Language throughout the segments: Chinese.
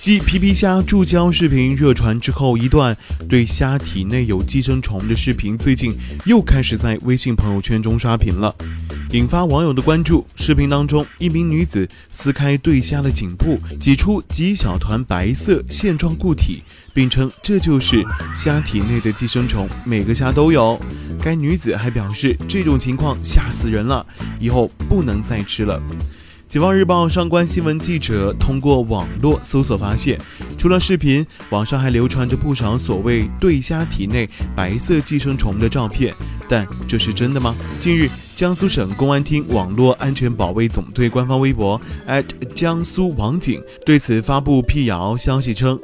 继皮皮虾注胶视频热传之后，一段对虾体内有寄生虫的视频最近又开始在微信朋友圈中刷屏了，引发网友的关注。视频当中，一名女子撕开对虾的颈部，挤出几小团白色线状固体，并称这就是虾体内的寄生虫，每个虾都有。该女子还表示，这种情况吓死人了，以后不能再吃了。解放日报上官新闻记者通过网络搜索发现，除了视频，网上还流传着不少所谓对虾体内白色寄生虫的照片。但这是真的吗？近日，江苏省公安厅网络安全保卫总队官方微博江苏网警对此发布辟谣消息称。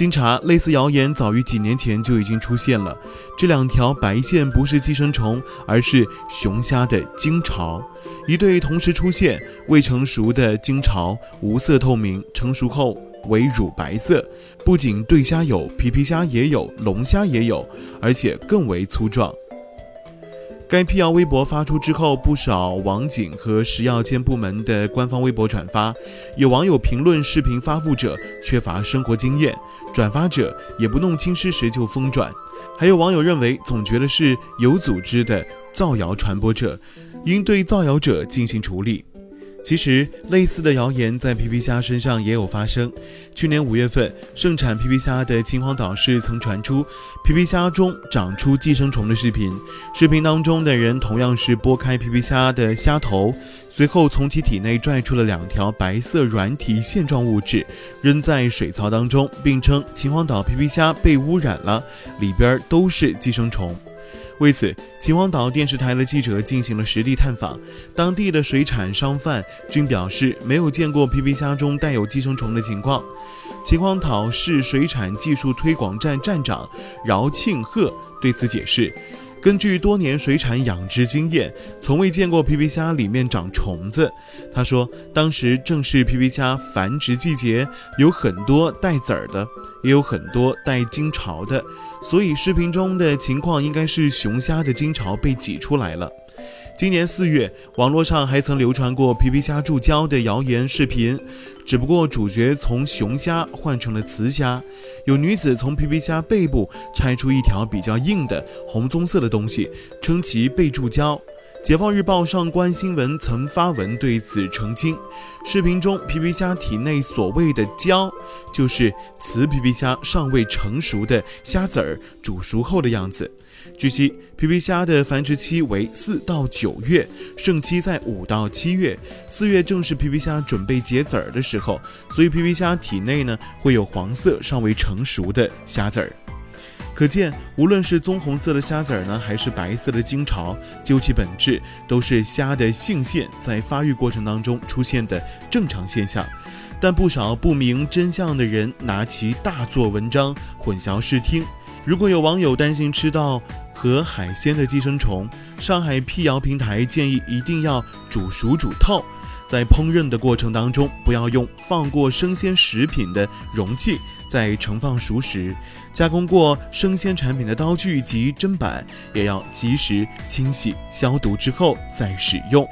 经查，类似谣言早于几年前就已经出现了。这两条白线不是寄生虫，而是雄虾的精巢。一对同时出现，未成熟的精巢无色透明，成熟后为乳白色。不仅对虾有，皮皮虾也有，龙虾也有，而且更为粗壮。该辟谣微博发出之后，不少网警和食药监部门的官方微博转发。有网友评论视频发布者缺乏生活经验，转发者也不弄清事实就疯转。还有网友认为，总觉得是有组织的造谣传播者，应对造谣者进行处理。其实，类似的谣言在皮皮虾身上也有发生。去年五月份，盛产皮皮虾的秦皇岛市曾传出皮皮虾中长出寄生虫的视频。视频当中的人同样是剥开皮皮虾的虾头，随后从其体内拽出了两条白色软体线状物质，扔在水槽当中，并称秦皇岛皮皮虾被污染了，里边都是寄生虫。为此，秦皇岛电视台的记者进行了实地探访，当地的水产商贩均表示没有见过皮皮虾中带有寄生虫的情况。秦皇岛市水产技术推广站站长饶庆鹤对此解释。根据多年水产养殖经验，从未见过皮皮虾里面长虫子。他说，当时正是皮皮虾繁殖季节，有很多带籽儿的，也有很多带金巢的，所以视频中的情况应该是雄虾的精巢被挤出来了。今年四月，网络上还曾流传过皮皮虾注胶的谣言视频，只不过主角从雄虾换成了雌虾，有女子从皮皮虾背部拆出一条比较硬的红棕色的东西，称其被注胶。解放日报上官新闻曾发文对此澄清，视频中皮皮虾体内所谓的胶，就是雌皮皮虾尚未成熟的虾籽儿煮熟后的样子。据悉，皮皮虾的繁殖期为四到九月，盛期在五到七月。四月正是皮皮虾准备结籽儿的时候，所以皮皮虾体内呢会有黄色尚未成熟的虾籽儿。可见，无论是棕红色的虾籽儿呢，还是白色的精巢，究其本质，都是虾的性腺在发育过程当中出现的正常现象。但不少不明真相的人拿其大做文章，混淆视听。如果有网友担心吃到和海鲜的寄生虫，上海辟谣平台建议一定要煮熟煮透。在烹饪的过程当中，不要用放过生鲜食品的容器再盛放熟食，加工过生鲜产品的刀具及砧板也要及时清洗消毒之后再使用。